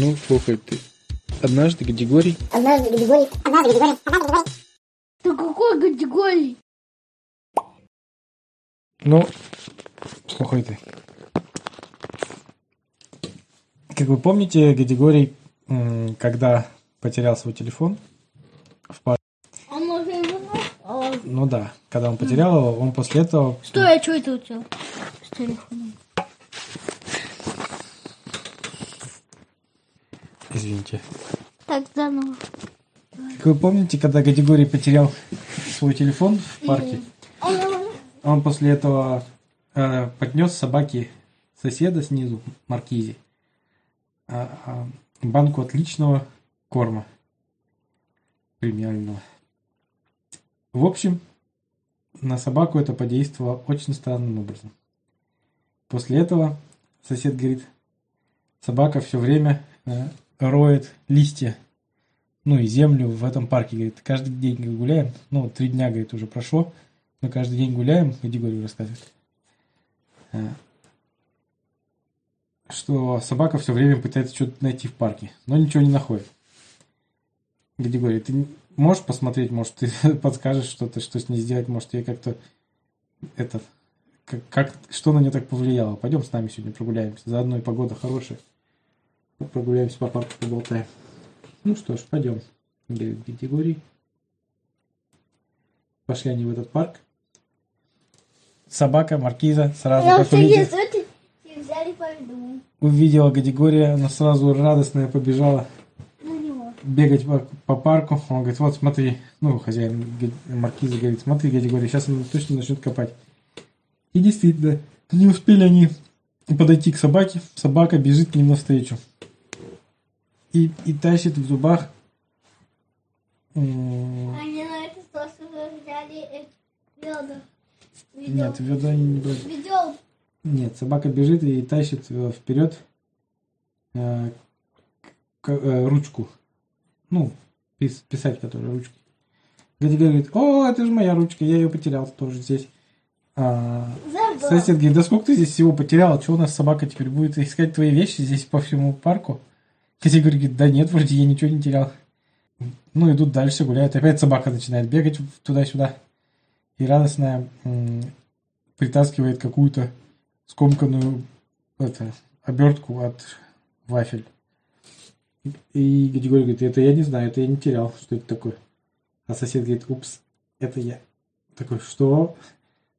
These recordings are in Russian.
Ну, слухай ты. Однажды Гадигорий... Однажды Гадигорий... Однажды Гадигорий... Однажды Гадигорий... Ты какой категории? Ну, слухай ты. Как вы помните, Гадигорий, когда потерял свой телефон в парке, Он уже его нашел. ну да, когда он потерял его, он после этого... Что я что это у тебя с телефоном? Извините. Так, заново. Как вы помните, когда Гадигорий потерял свой телефон в парке, он после этого э, поднес собаке соседа снизу, Маркизе, а, а, банку отличного корма премиального. В общем, на собаку это подействовало очень странным образом. После этого сосед говорит, собака все время э, роет листья, ну и землю в этом парке, говорит, каждый день гуляем, ну три дня, говорит, уже прошло, мы каждый день гуляем, Григорий рассказывает, э, что собака все время пытается что-то найти в парке, но ничего не находит. Григорий, ты можешь посмотреть, может, ты подскажешь что-то, что с ней сделать, может, ей как-то этот, как, как, что на нее так повлияло? Пойдем с нами сегодня прогуляемся, заодно и погода хорошая. Прогуляемся по парку, поболтаем. Ну что ж, пойдем, говорит Григорий. Пошли они в этот парк. Собака, маркиза, сразу Я как увидела, увидела Гадигория, она сразу радостная побежала него. бегать по, по парку. Он говорит, вот смотри, ну, хозяин маркиза говорит, смотри, Гадигорий, сейчас он точно начнет копать. И действительно, не успели они подойти к собаке, собака бежит к ним навстречу. И, и тащит в зубах м, Они на это просто взяли ведра. Нет, ведра они не брали. Ведел. Нет, собака бежит и тащит э, вперед э, к- э, ручку. Ну, пис- писать, которая ручки. Гадигорий говорит, о, это же моя ручка, я ее потерял тоже здесь. А, Забыл. сосед говорит, да сколько ты здесь всего потерял? Что у нас собака теперь будет искать твои вещи здесь по всему парку? Гадигорий говорит, да нет, вроде я ничего не терял. Ну, идут дальше, гуляют. Опять собака начинает бегать туда-сюда. И радостная притаскивает какую-то скомканную это, обертку от вафель. И Григорий говорит, это я не знаю, это я не терял, что это такое. А сосед говорит, упс, это я. Такой, что?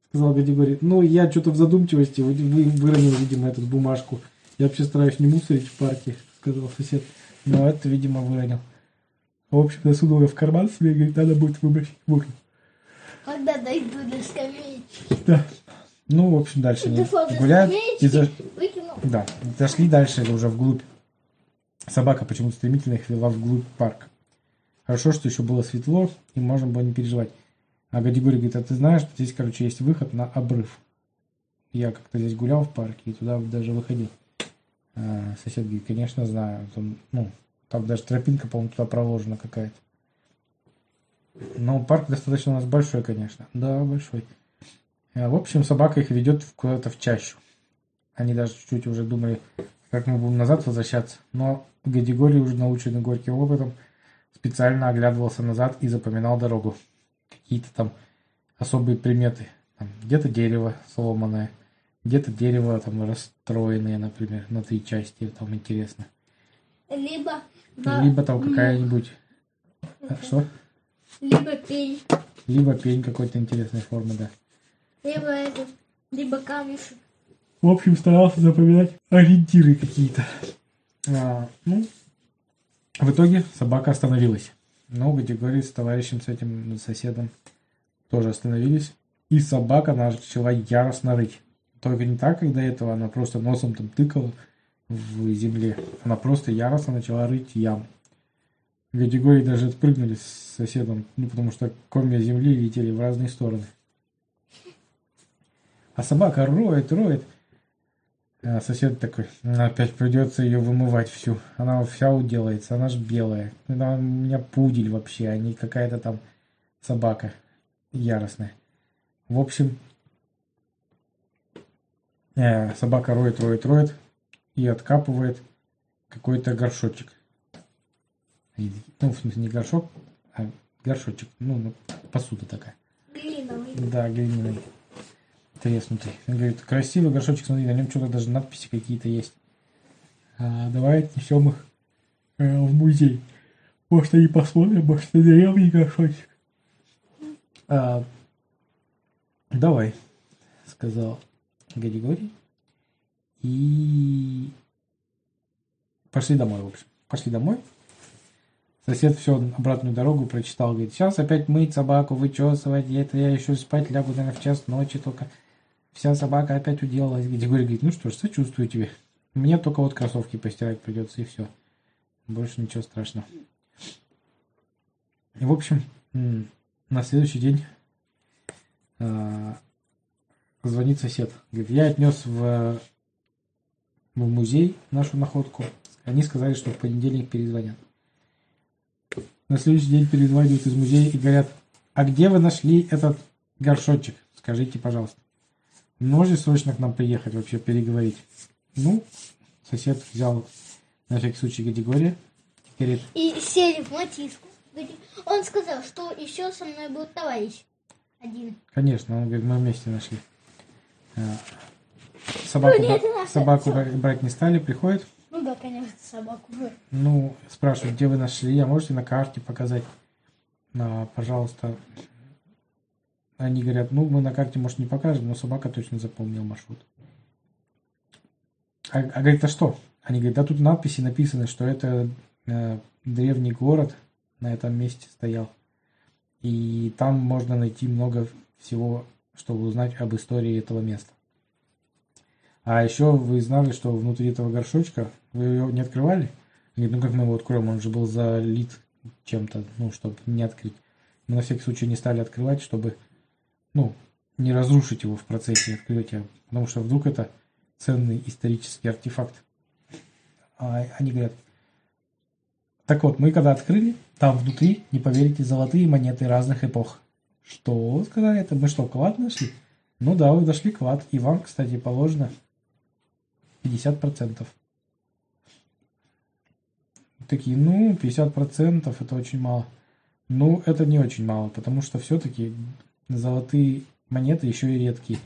Сказал Григорий, ну я что-то в задумчивости вы- вы- выронил, видимо, эту бумажку. Я вообще стараюсь не мусорить в парке, сказал сосед. Но это, видимо, выронил. В общем, засунул ее в карман себе и говорит, надо будет выбросить в окно. Когда дойду до скамеечки. Да. Ну, в общем, дальше они гуляют. И за... Да, зашли дальше уже вглубь. Собака почему-то стремительно их вела вглубь парка. Хорошо, что еще было светло, и можно было не переживать. А Гадигорий говорит, а ты знаешь, что здесь, короче, есть выход на обрыв. Я как-то здесь гулял в парке и туда даже выходил. А, сосед говорит, конечно, знаю. Там, ну, там даже тропинка, по-моему, туда проложена какая-то. Но парк достаточно у нас большой, конечно. Да, большой. А, В общем, собака их ведет куда-то в чащу. Они даже чуть-чуть уже думали, как мы будем назад возвращаться. Но Гадигорий, уже наученный горьким опытом, специально оглядывался назад и запоминал дорогу. Какие-то там особые приметы. Где-то дерево сломанное, где-то дерево там расстроенное, например, на три части, там интересно. Либо, Либо там какая-нибудь... А, Что? либо пень, Либо пень какой-то интересной формы, да. либо этот, либо камешек. В общем, старался запоминать ориентиры какие-то. А, ну, в итоге собака остановилась. Но Гадигорий с товарищем, с этим соседом тоже остановились. И собака начала яростно рыть. Только не так, до этого, она просто носом там тыкала в земле. Она просто яростно начала рыть яму. Гадигорий даже отпрыгнули с соседом, ну, потому что комья земли летели в разные стороны. А собака роет, роет. А сосед такой, «Ну, опять придется ее вымывать всю. Она вся уделается, она ж белая. Она у меня пудель вообще, а не какая-то там собака яростная. В общем, э, собака роет, роет, роет и откапывает какой-то горшочек. Ну, в смысле, не горшок, а горшочек. Ну, ну, посуда такая. Глиновый. Да, глиняный. Треснутый. Он говорит, красивый горшочек, смотри, на нем что-то даже надписи какие-то есть. А, давай отнесем их э, в музей. Может, они посмотрим, может, это древний горшочек. А, давай, сказал Григорий. И пошли домой, в общем. Пошли домой. Сосед все обратную дорогу прочитал, говорит, сейчас опять мыть собаку, вычесывать, это я еще спать лягу, наверное, в час ночи только. Вся собака опять уделалась. Григорий говорит, ну что ж, сочувствую тебе. Мне только вот кроссовки постирать придется, и все. Больше ничего страшного. И, в общем, на следующий день а, звонит сосед. Говорит, я отнес в, в музей нашу находку. Они сказали, что в понедельник перезвонят. На следующий день перезванивают из музея и говорят, а где вы нашли этот горшочек? Скажите, пожалуйста. Можете срочно к нам приехать, вообще переговорить? Ну, сосед взял на всякий случай категорию. Говорит, И сели в матиску. Он сказал, что еще со мной был товарищ один. конечно, он говорит, мы вместе нашли. А, Собаку, Ну, собаку брать не стали, приходит, Ну да, конечно, собаку. ну, спрашивают, где вы нашли, а можете на карте показать? А, пожалуйста. Они говорят, ну, мы на карте, может, не покажем, но собака точно запомнила маршрут. А, а говорит, а что? Они говорят, да тут надписи написаны, что это э, древний город на этом месте стоял. И там можно найти много всего, чтобы узнать об истории этого места. А еще вы знали, что внутри этого горшочка вы его не открывали? Они ну как мы его откроем, он же был залит чем-то, ну, чтобы не открыть. Мы на всякий случай не стали открывать, чтобы, ну, не разрушить его в процессе открытия, потому что вдруг это ценный исторический артефакт. А они говорят, так вот, мы когда открыли, там внутри, не поверите, золотые монеты разных эпох. Что, сказали это? Мы что, клад нашли? Ну да, вы нашли клад. И вам, кстати, положено 50%. Такие, ну, 50% это очень мало. Ну, это не очень мало, потому что все-таки золотые монеты еще и редкие.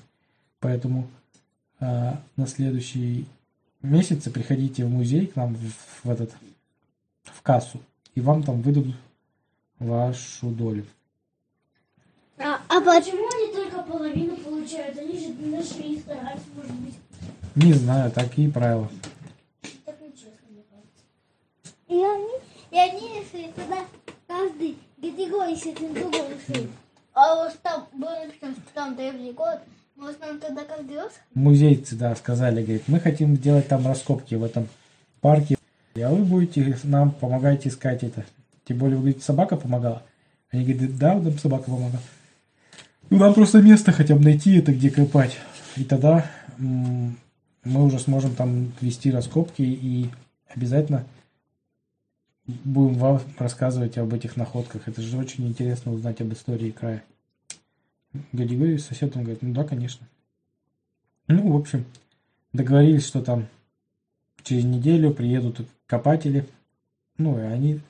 Поэтому а, на следующий месяц приходите в музей к нам в, в этот в кассу, и вам там выдадут вашу долю. А. Почему они только половину получают? Они же нашли и старались, может быть. Не знаю, такие правила. Так нечестно, мне кажется. И они, и они если тогда каждый категории с этим другом шли. А вот там что там древний город, может нам тогда каждый раз? Музейцы, да, сказали, говорит, мы хотим сделать там раскопки в этом парке, а вы будете нам помогать искать это. Тем более, вы говорите, собака помогала. Они говорят, да, нам собака помогала. Ну, нам просто место хотя бы найти, это где копать. И тогда мы уже сможем там вести раскопки и обязательно будем вам рассказывать об этих находках. Это же очень интересно узнать об истории края. Григорий, сосед, он говорит, ну да, конечно. Ну, в общем, договорились, что там через неделю приедут копатели. Ну, и они,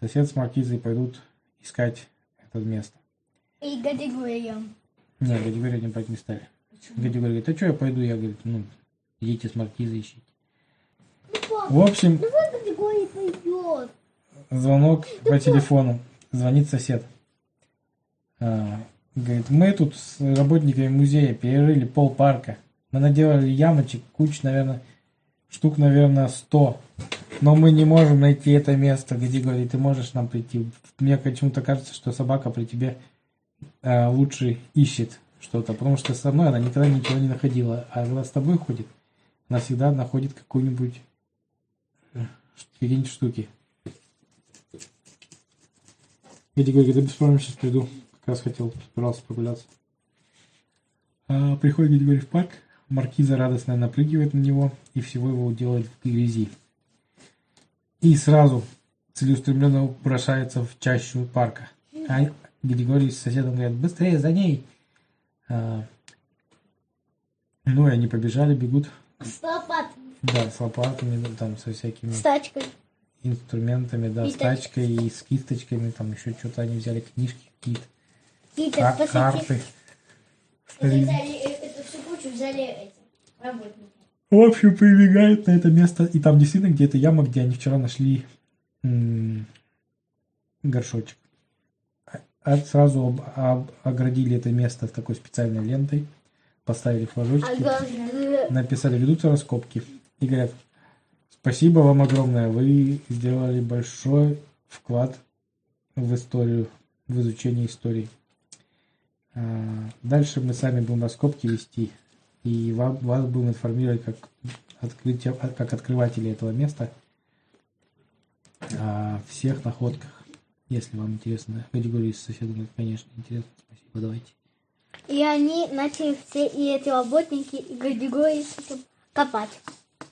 сосед с маркизой, пойдут искать это место. И категориям. Не, Григорий они брать не стали. Григорий говорит, а что я пойду? Я говорю, ну, идите с маркизой ищите. В общем, Давай категории пойдет. звонок по телефону. Звонит сосед. А, говорит, мы тут с работниками музея перерыли пол парка. Мы наделали ямочек, куч, наверное, штук, наверное, 100. Но мы не можем найти это место, где, говорит, ты можешь нам прийти. Мне почему-то кажется, что собака при тебе лучше ищет что-то, потому что со мной она никогда ничего не находила. А когда с тобой ходит, она всегда находит какую-нибудь э, какие-нибудь штуки. Эдди говорит, да без проблем, сейчас приду. Как раз хотел, собирался прогуляться. А, приходит Эдди говорит, в парк. Маркиза радостно напрыгивает на него и всего его делает в грязи. И сразу целеустремленно бросается в чащу парка. А Григорий с соседом говорят, быстрее за ней. А, Ну, и они побежали, бегут. С лопатами. Да, с лопатами, там, со всякими С тачкой. инструментами, да, И с тач- тачкой и с кисточками, там еще что-то они взяли, книжки какие-то, Какие-то ка- посетители. карты. Взяли, э, эту всю кучу взяли эти работники. В общем, прибегают на это место, и там действительно где-то яма, где они вчера нашли м, горшочек. А- сразу об- об- оградили это место такой специальной лентой, поставили флажочки, написали «Ведутся раскопки» и говорят «Спасибо вам огромное, вы сделали большой вклад в историю, в изучение истории. А, Дальше мы сами будем раскопки вести, и вам, вас будем информировать как, открытие, как открыватели этого места о всех находках. Если вам интересно, категории с соседом, конечно, интересно. Спасибо, давайте. И они начали все, и эти работники, и этим копать.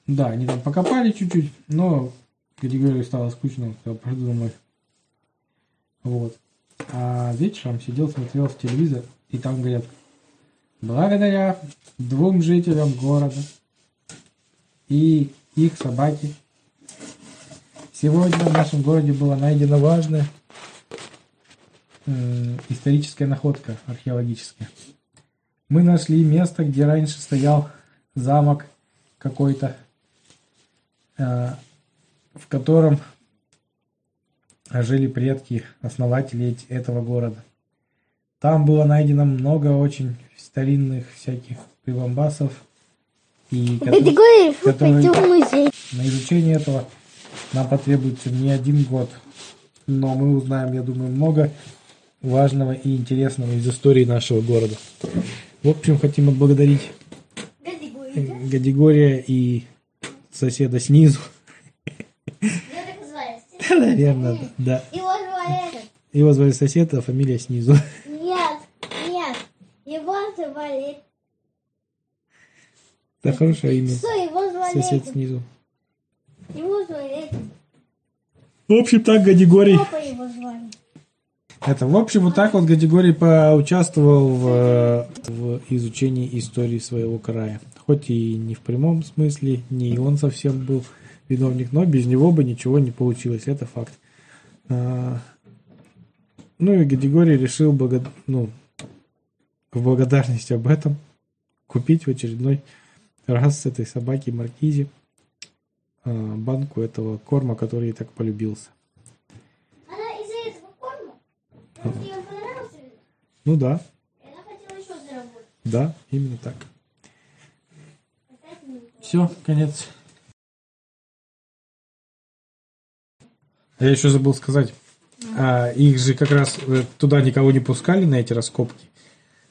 Да, они там покопали чуть-чуть, но категории стало скучно, он сказал, пойду домой. Вот. А вечером сидел, смотрел в телевизор, и там говорят, благодаря двум жителям города и их собаке, сегодня в нашем городе была найдена важная м, историческая находка археологическая. Мы нашли место, где раньше стоял замок какой-то, э, в котором жили предки, основатели эти- этого города. Там было найдено много очень старинных всяких прибамбасов. И ко- Гадигорий решил который- пойти в музей. на изучение этого нам потребуется не один год. Но мы узнаем, я думаю, много важного и интересного из истории нашего города. В общем, хотим отблагодарить. Гадигория и соседа снизу. Наверное, да. Его звали этот. Его звали сосед, а фамилия снизу. Нет, нет. Его звали... Это хорошее имя. Что, его звали Сосед снизу. Его звали. В общем, так Гадигорий. Папа. Это, в общем, вот так вот Гадигорий поучаствовал в, в изучении истории своего края. Хоть и не в прямом смысле, не он совсем был виновник, но без него бы ничего не получилось, это факт. А, Ну и Гадигорий решил благо- ну, в благодарность об этом купить в очередной раз с этой собаки Маркизе а, банку этого корма, который ей так полюбился. Она из-за этого корма? Он понравился? Ну да, И она хотела еще заработать. да, именно так. Все, конец. Я еще забыл сказать. А, их же как раз э, туда никого не пускали на эти раскопки.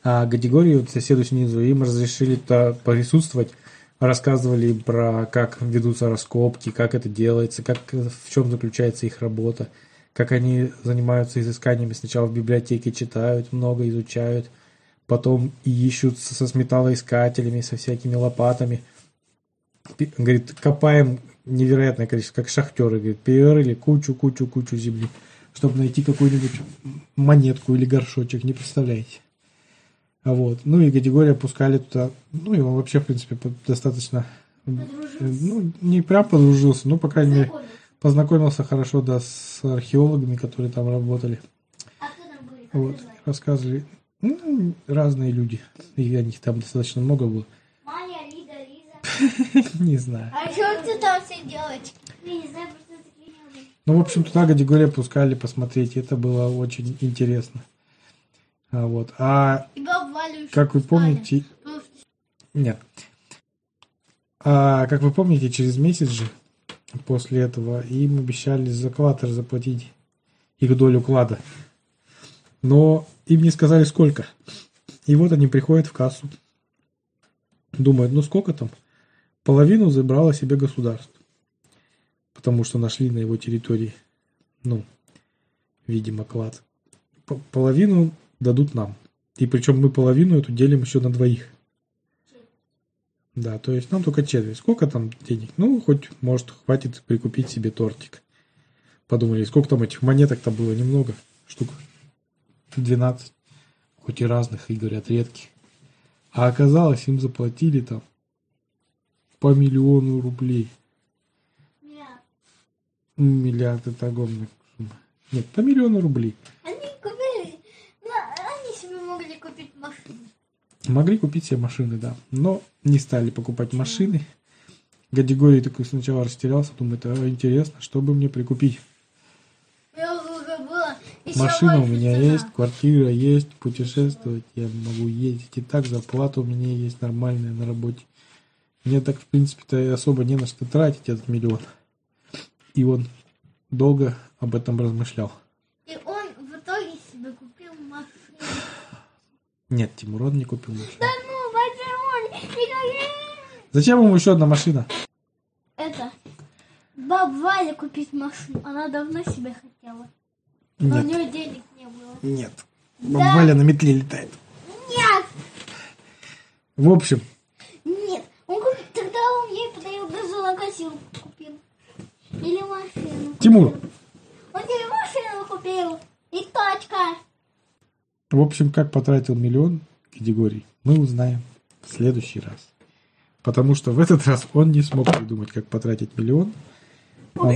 А Гадигорию, вот соседу снизу, им разрешили туда присутствовать. Рассказывали про как ведутся раскопки, как это делается, как, в чем заключается их работа, как они занимаются изысканиями. Сначала в библиотеке читают, много изучают, потом ищут со, с металлоискателями, со всякими лопатами. Пи- Говорит, копаем невероятное количество, как шахтеры, говорит, перерыли кучу-кучу-кучу земли, чтобы найти какую-нибудь монетку или горшочек, не представляете. А вот, ну и категория пускали туда, ну и он вообще, в принципе, достаточно, ну, не прям подружился, но, по крайней мере. Познакомился хорошо, да, с археологами, которые там работали. А кто там были? Как Вот, рассказывали, ну, разные люди, и их там достаточно много было, Маня, Лида, Лиза. не знаю. А что ты там все делать? Я не знаю, просто такие не было. Ну, в общем, туда категория пускали посмотреть, это было очень интересно. А, вот. А как вы помните... Нет. А как вы помните, через месяц же после этого им обещали за квартир заплатить их долю клада. Но им не сказали сколько. И вот они приходят в кассу. Думают, ну сколько там? Половину забрало себе государство. Потому что нашли на его территории, ну, видимо, клад. Половину дадут нам. И причем мы половину эту делим еще на двоих. Да, то есть нам только четверть. Сколько там денег? Ну, хоть, может, хватит прикупить себе тортик. Подумали, сколько там этих монеток-то было? Немного. Штук 12. Хоть и разных, и говорят, редких. А оказалось, им заплатили там по миллиону рублей. Нет. М, Миллиард это огромная сумма. Нет, по миллиону рублей. Они купили... Ну, они себе могли купить машину. Могли купить себе машины, да. Но не стали покупать машины. Гадигорий такой сначала растерялся, думает, а, интересно, что бы мне прикупить. Машина у меня есть, квартира есть, путешествовать я могу ездить. И так зарплата у меня есть нормальная на работе. Мне так, в принципе-то, особо не на что тратить этот миллион. И он долго об этом размышлял. И он в итоге себе купил машину. Нет, Тимурон не купил машину. Да ну, почему? Никогда... Зачем ему еще одна машина? Это... Баб Валя купить машину. Она давно себе хотела. Но у нее денег не было. нет. Баба Валя на метле летает. Нет! В общем, Нет! Он купил... Тогда он ей подарил газонокосилку купил. Или машину. Тимур. Он тебе машину купил. И тачка. В общем, как потратил миллион категорий, мы узнаем в следующий раз. Потому что в этот раз он не смог придумать, как потратить миллион. Он-